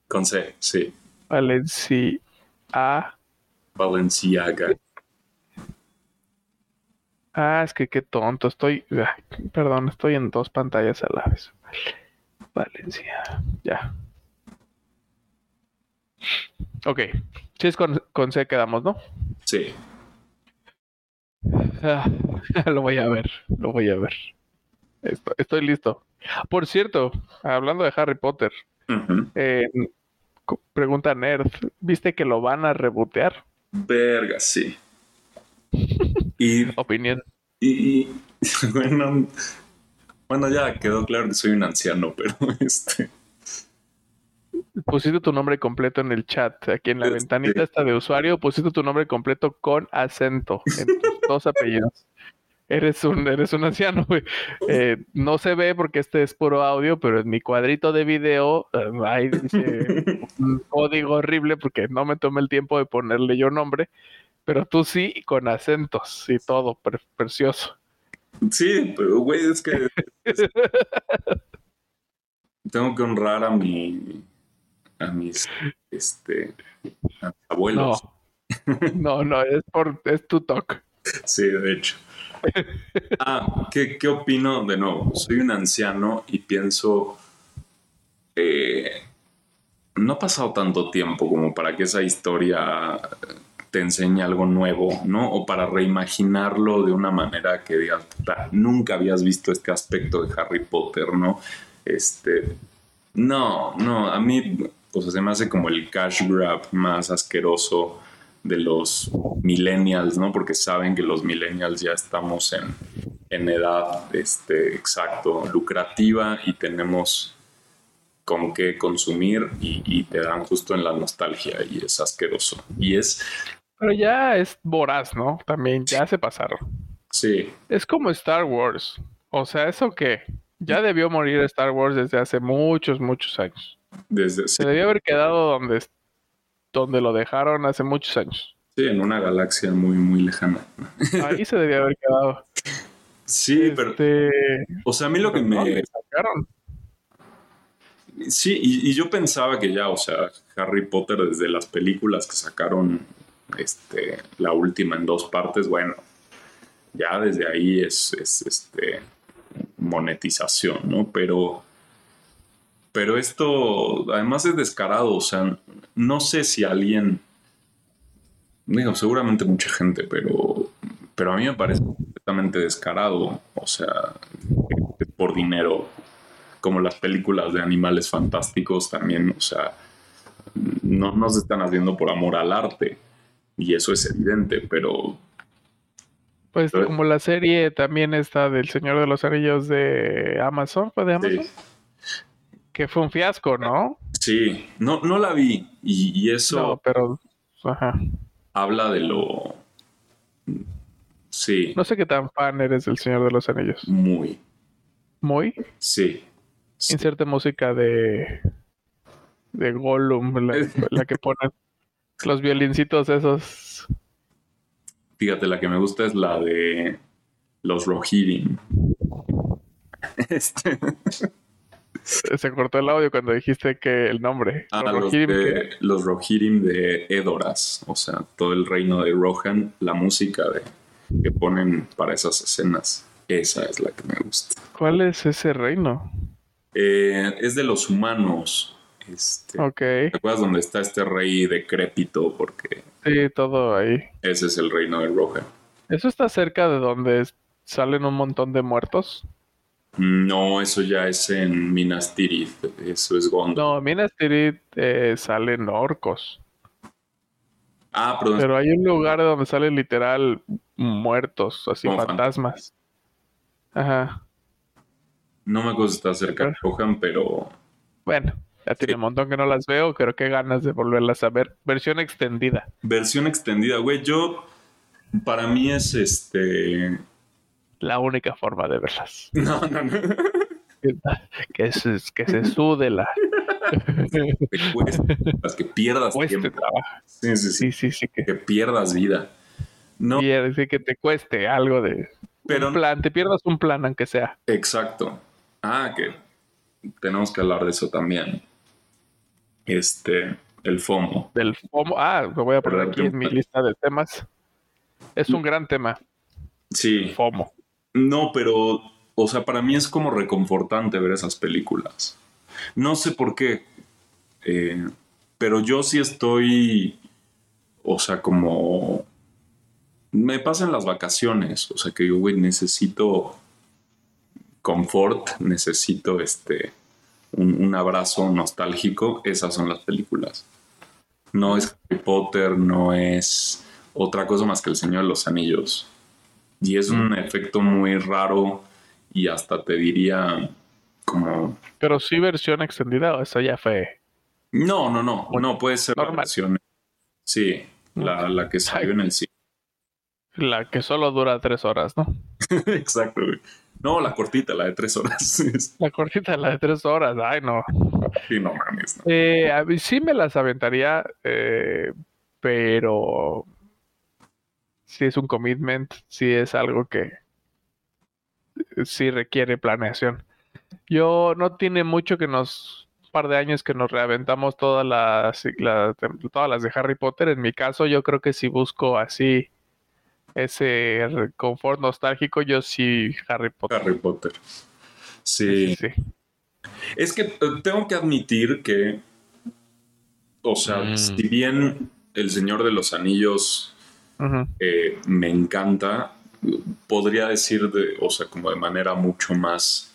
Con C, sí. Valencia. Valenciaga. Ah, es que qué tonto. Estoy. ay, perdón, estoy en dos pantallas a la vez. Valencia. Ya. Ok. Si es con, con C quedamos, ¿no? Sí. Ah, *laughs* lo voy a ver. Lo voy a ver. Esto- estoy listo. Por cierto, hablando de Harry Potter, eh, pregunta Nerd, ¿viste que lo van a rebotear? Verga, sí. *laughs* Y, Opinión. y- y- *laughs* bueno, bueno, ya quedó claro que soy un anciano, pero *laughs* este. Pusiste tu nombre completo en el chat, aquí en la Este- ventanita esta de usuario, pusiste tu nombre completo con acento en tus dos apellidos. Eres un, eres un anciano, güey. Eh, no se ve porque este es puro audio, pero en mi cuadrito de video eh, ahí dice *laughs* un código horrible porque no me tomé el tiempo de ponerle yo nombre, pero tú sí con acentos y todo, pre- precioso. Sí, pero güey, es que. es- *laughs* tengo que honrar a mi. a mis. este. a mis abuelos. No, no, no, es por, es tu talk. Sí, de hecho. Ah, ¿qué, qué opino? De nuevo, soy un anciano y pienso. eh, no ha pasado tanto tiempo como para que esa historia te enseñe algo nuevo, ¿no? O para reimaginarlo de una manera que digas, "Puta, nunca habías visto este aspecto de Harry Potter, ¿no? Este. No, no, a mí, sea, se me hace como el cash grab más asqueroso de los millennials, ¿no? Porque saben que los millennials ya estamos en, en edad, este, exacto, lucrativa y tenemos con qué consumir y, y te dan justo en la nostalgia y es asqueroso. Y es, Pero ya es voraz, ¿no? También ya se pasaron. sí, Es como Star Wars. O sea, ¿eso qué? Ya debió morir Star Wars desde hace muchos, muchos años. desde, sí, Se debió haber quedado donde, donde lo dejaron hace muchos años. sí, en una galaxia muy, muy lejana. Ahí se debió haber quedado. Sí, pero, Este, o sea, a mí lo que me... sacaron. Sí, y, y yo pensaba que ya, o sea, Harry Potter desde las películas que sacaron, este, la última en dos partes, bueno, ya desde ahí es, es este, monetización, ¿no? Pero, pero esto, además es descarado, o sea, no sé si alguien, digo, seguramente mucha gente, pero, pero a mí me parece completamente descarado, o sea, por dinero como las películas de animales fantásticos también, o sea, no, no se están haciendo por amor al arte, y eso es evidente, pero Pues Pero- como la serie también está del Señor de los Anillos de Amazon, ¿fue de Amazon? sí, Que fue un fiasco, ¿no? sí, no, no la vi, y, y eso No, pero... Ajá. habla de lo... Sí, No sé qué tan fan eres del Señor de los Anillos. muy, Muy. sí. sí. Inserte música de... De Gollum, la, la que ponen los violincitos esos. Fíjate, la que me gusta es la de los Rohirrim. *laughs* Este, *laughs* Se cortó el audio cuando dijiste que el nombre. ah, Los Rohirrim, que- de, los Rohirrim de Edoras, o sea, todo el reino de Rohan, la música de, que ponen para esas escenas, esa es la que me gusta. ¿Cuál es ese reino? Eh, es de los humanos. Este, Ok. ¿Te acuerdas dónde está este rey decrépito? Porque Sí, todo ahí. ese es el reino de Rohan. ¿Eso está cerca de donde salen un montón de muertos? No, eso ya es en Minas Tirith, eso es Gondor. No, Minas Tirith eh, salen orcos. Ah, perdón, Pero hay un lugar donde salen literal muertos, así Como fantasmas. Ajá. no me está cerca de Rohan, pero Bueno, Ya tiene un montón que no las veo, pero qué ganas de volverlas a ver. Versión extendida. Versión extendida, güey. Yo, para mí es este... La única forma de verlas. No, no, no. Que, se, que se sude la... cueste, que pierdas tiempo. Sí, sí, sí. Sí, sí, sí. Que, Que pierdas vida. No, y sí, que te cueste algo de... pero Un plan, te pierdas un plan aunque sea. Exacto. Ah, que tenemos que hablar de eso también. Este, el FOMO. Del FOMO. Ah, lo voy a poner aquí en mi lista de temas. Es un gran tema, Sí. FOMO. No, pero, o sea, para mí es como reconfortante ver esas películas. No sé por qué, eh, pero yo sí estoy, o sea, como... Me pasan las vacaciones, o sea, que yo, güey, necesito confort, necesito este, un, un abrazo nostálgico, esas son las películas. No es Harry Potter, no es otra cosa más que El Señor de los Anillos. Y es un efecto muy raro y hasta te diría como... Pero sí versión extendida, o eso ya fue. No, no, no, no puede ser la versión. Sí, la, la que salió en el cine. La que solo dura tres horas, ¿no? *laughs* Exacto, güey. No, la cortita, la de tres horas. *laughs* La cortita, la de tres horas, ay no. sí, no mames. no. Eh, a mí sí me las aventaría, eh, pero sí es un commitment, sí es algo que sí requiere planeación. Yo no tiene mucho que nos, un par de años que nos reaventamos todas las, la- todas las de Harry Potter. En mi caso, yo creo que si busco así ese confort nostálgico, yo sí Harry Potter. Harry Potter. Sí, Sí. sí, sí. Es que eh, tengo que admitir que, o sea, Mm. si bien El Señor de los Anillos Eh, me encanta, podría decir, de, o sea, como de manera mucho más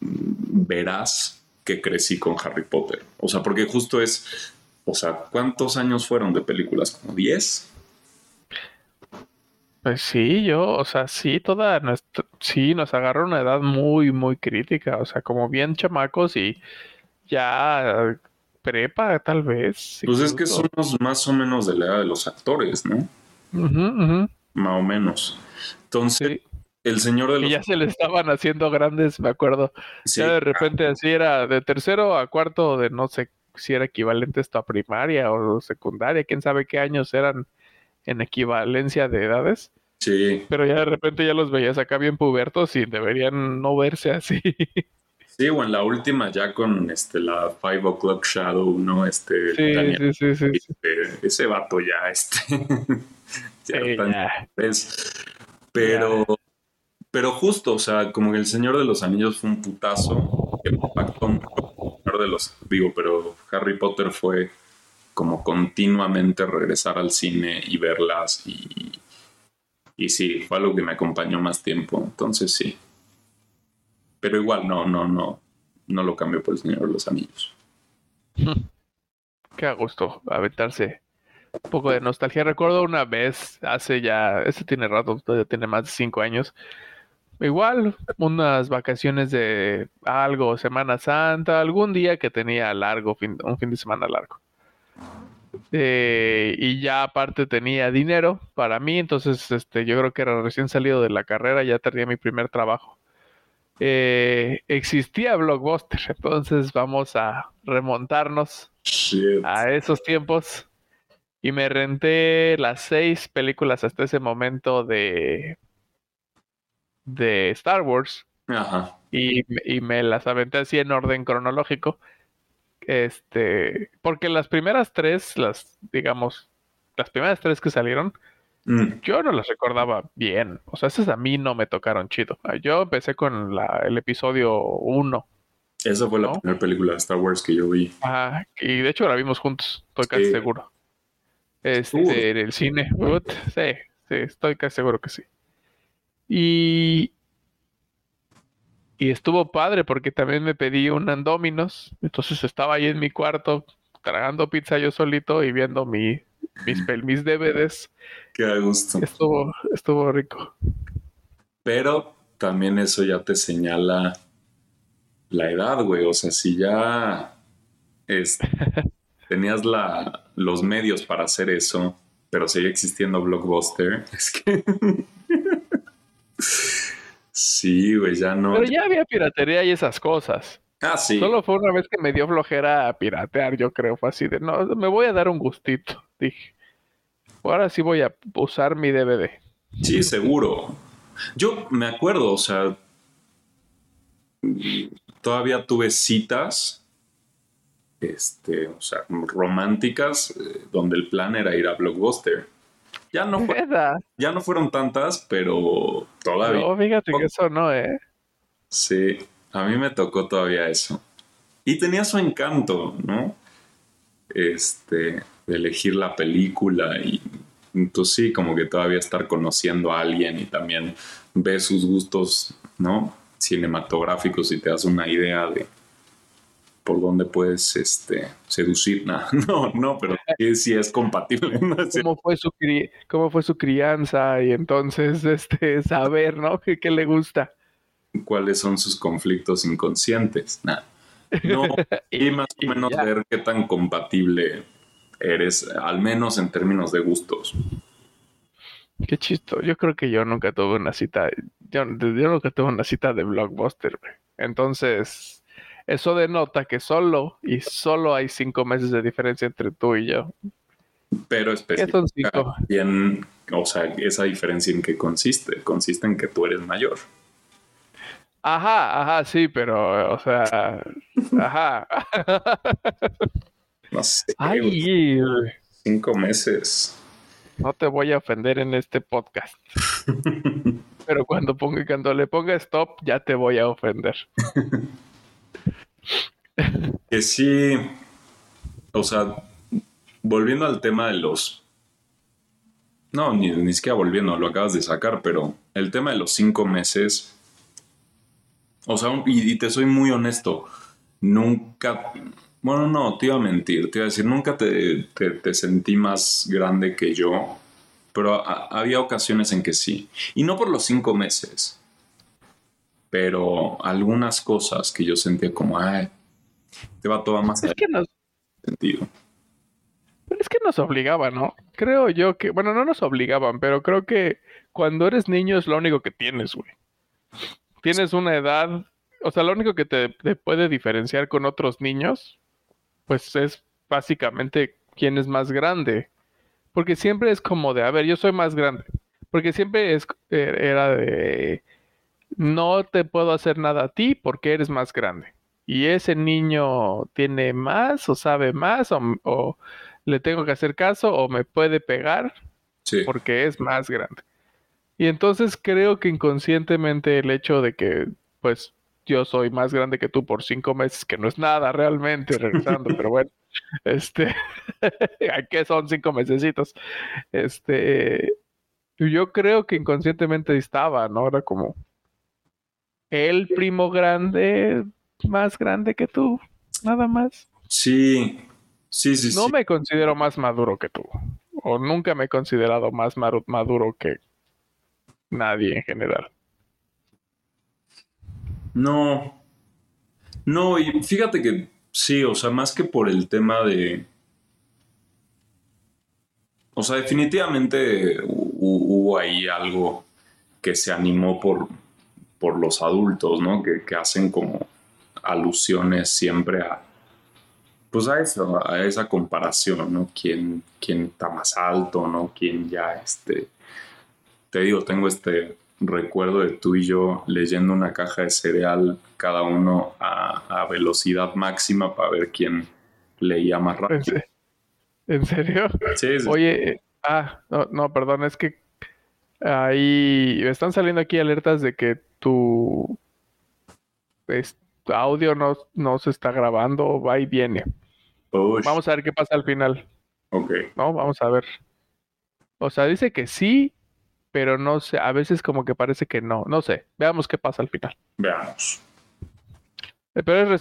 veraz que crecí con Harry Potter. O sea, porque justo es, o sea, ¿cuántos años fueron de películas? ¿Como 10? Pues sí, yo, o sea, sí, toda nuestra, sí, nos agarró una edad muy, muy crítica, o sea, como bien chamacos y ya prepa, tal vez. Pues es que somos más o menos de la edad de los actores, ¿no? Ujú, Más o menos. Entonces, sí, El Señor de los ya se le estaban haciendo grandes, me acuerdo. Sí, Ya de repente así era de tercero a cuarto, de no sé si era equivalente esto a primaria o secundaria, quién sabe qué años eran en equivalencia de edades. sí, Pero ya de repente ya los veías acá bien pubertos y deberían no verse así. *laughs* sí, o en la última ya con este, la Five O'Clock Shadow, ¿no? Este, Sí, Daniel, sí, sí, este, ese vato ya, este, *laughs* ya. Pero, pero justo, o sea, como que El Señor de los Anillos fue un putazo que me impactó mucho. El Señor de los, digo, pero Harry Potter fue como continuamente regresar al cine y verlas y, y sí, fue algo que me acompañó más tiempo, entonces sí. Pero igual no, no, no, no lo cambio por El Señor los Anillos. *laughs* Qué gusto aventarse un poco de nostalgia. Recuerdo una vez, hace ya, este tiene rato, todavía tiene más de cinco años. Igual, unas vacaciones de algo, Semana Santa, algún día que tenía largo, fin- un fin de semana largo. Eh, y ya aparte tenía dinero para mí, entonces este, yo creo que era recién salido de la carrera, ya tenía mi primer trabajo. Eh, existía Blockbuster, entonces vamos a remontarnos Shit. a esos tiempos y me renté las seis películas hasta ese momento de de Star Wars Ajá. y, y me las aventé así en orden cronológico este porque las primeras tres las digamos las primeras tres que salieron Mm, yo no las recordaba bien o sea esas a mí no me tocaron chido yo empecé con la, el episodio 1 Esa fue la primera película de Star Wars que yo vi. Ajá, y de hecho la vimos juntos, estoy casi Sí. seguro. Este, en el cine. Sí, sí, estoy casi seguro que sí. Y, y estuvo padre porque también me pedí un Andominos. Entonces estaba ahí en mi cuarto tragando pizza yo solito y viendo mi, mis, mis DVDs. Qué gusto. Estuvo, estuvo rico. Pero también eso ya te señala la edad, güey. O sea, si ya es, *laughs* tenías la, los medios para hacer eso, pero sigue existiendo Blockbuster, *laughs* es que... *laughs* sí, güey, ya no. Pero ya había piratería y esas cosas. Ah, sí. Solo fue una vez que me dio flojera a piratear, yo creo. Fue así de, no, me voy a dar un gustito. Dije, ahora sí voy a usar mi DVD. Sí, seguro. Yo me acuerdo, o sea, todavía tuve citas, este, o sea, románticas, eh, donde el plan era ir a Blockbuster. Ya no, fue, ya no fueron tantas, pero todavía. No, fíjate que eso no, ¿eh? Sí, a mí me tocó todavía eso. Y tenía su encanto, ¿no? Este, de elegir la película y entonces sí, como que todavía estar conociendo a alguien y también ver sus gustos, ¿no? Cinematográficos y te das una idea de por dónde puedes este, seducir. *laughs* no, no, pero sí, es compatible. ¿Cómo, fue su ¿Cómo fue su crianza? Y entonces *laughs* este, saber, ¿no? *laughs* ¿Qué, qué le gusta? ¿Cuáles son sus conflictos inconscientes? No, *laughs* y más o menos ver qué tan compatible eres, al menos en términos de gustos. Qué chisto. Yo creo que yo nunca tuve una cita. Yo, yo nunca tuve una cita de blockbuster. Entonces, eso denota que solo y solo hay cinco meses de diferencia entre tú y yo. Pero específicamente, o sea, esa diferencia en qué consiste? Consiste en que tú eres mayor. Ajá, ajá, sí, pero, o sea, ajá. No sé. Ay, cinco meses. No te voy a ofender en este podcast. *laughs* Pero cuando, ponga, cuando le ponga stop, ya te voy a ofender. *laughs* que sí. O sea, volviendo al tema de los. No, ni, ni siquiera volviendo, lo acabas de sacar, pero el tema de los cinco meses. O sea, y te soy muy honesto. Nunca bueno, no, te iba a mentir, te iba a decir, nunca te, sentí más grande que yo, pero había ocasiones en que sí. Y no por los cinco meses, pero algunas cosas que yo sentía como, ay, te va todo más es que nos... sentido. Pero es que nos obligaban, ¿no? Creo yo que, bueno, no nos obligaban, pero creo que cuando eres niño es lo único que tienes, güey. Tienes una edad, o sea, lo único que te puede diferenciar con otros niños pues es básicamente quién es más grande. Porque siempre es como de, a ver, yo soy más grande. Porque siempre es, er, era de, no te puedo hacer nada a ti porque eres más grande. Y ese niño tiene más o sabe más o, le tengo que hacer caso o me puede pegar porque es más grande. Y entonces creo que inconscientemente el hecho de que pues yo soy más grande que tú por cinco meses, que no es nada realmente, regresando, pero bueno, este, *laughs* ¿qué son cinco mesecitos? Este, yo creo que inconscientemente estaba, ¿no? Era como el primo grande, más grande que tú, nada más. Sí, sí, sí. No me considero más maduro que tú, o nunca me he considerado más maduro que nadie en general. No. No, y fíjate que sí, o sea, más que por el tema de... O sea, definitivamente hubo ahí algo que se animó por, por los adultos, ¿no? Que, hacen como alusiones siempre a, pues a eso, a esa comparación, ¿no? ¿Quién, quién está más alto, ¿no? ¿Quién ya, este, te digo, tengo este recuerdo de tú y yo leyendo una caja de cereal cada uno a, velocidad máxima para ver quién leía más rápido. ¿En serio? Sí, sí. Oye, ah, no, perdón, es que ahí están saliendo aquí alertas de que tu, audio no, no, se está grabando, va y viene. Vamos a ver qué pasa al final. Ok. No, vamos a ver. O sea, dice que sí, pero no sé, a veces como que parece que no, no sé, veamos qué pasa al final. Veamos. Eh, pero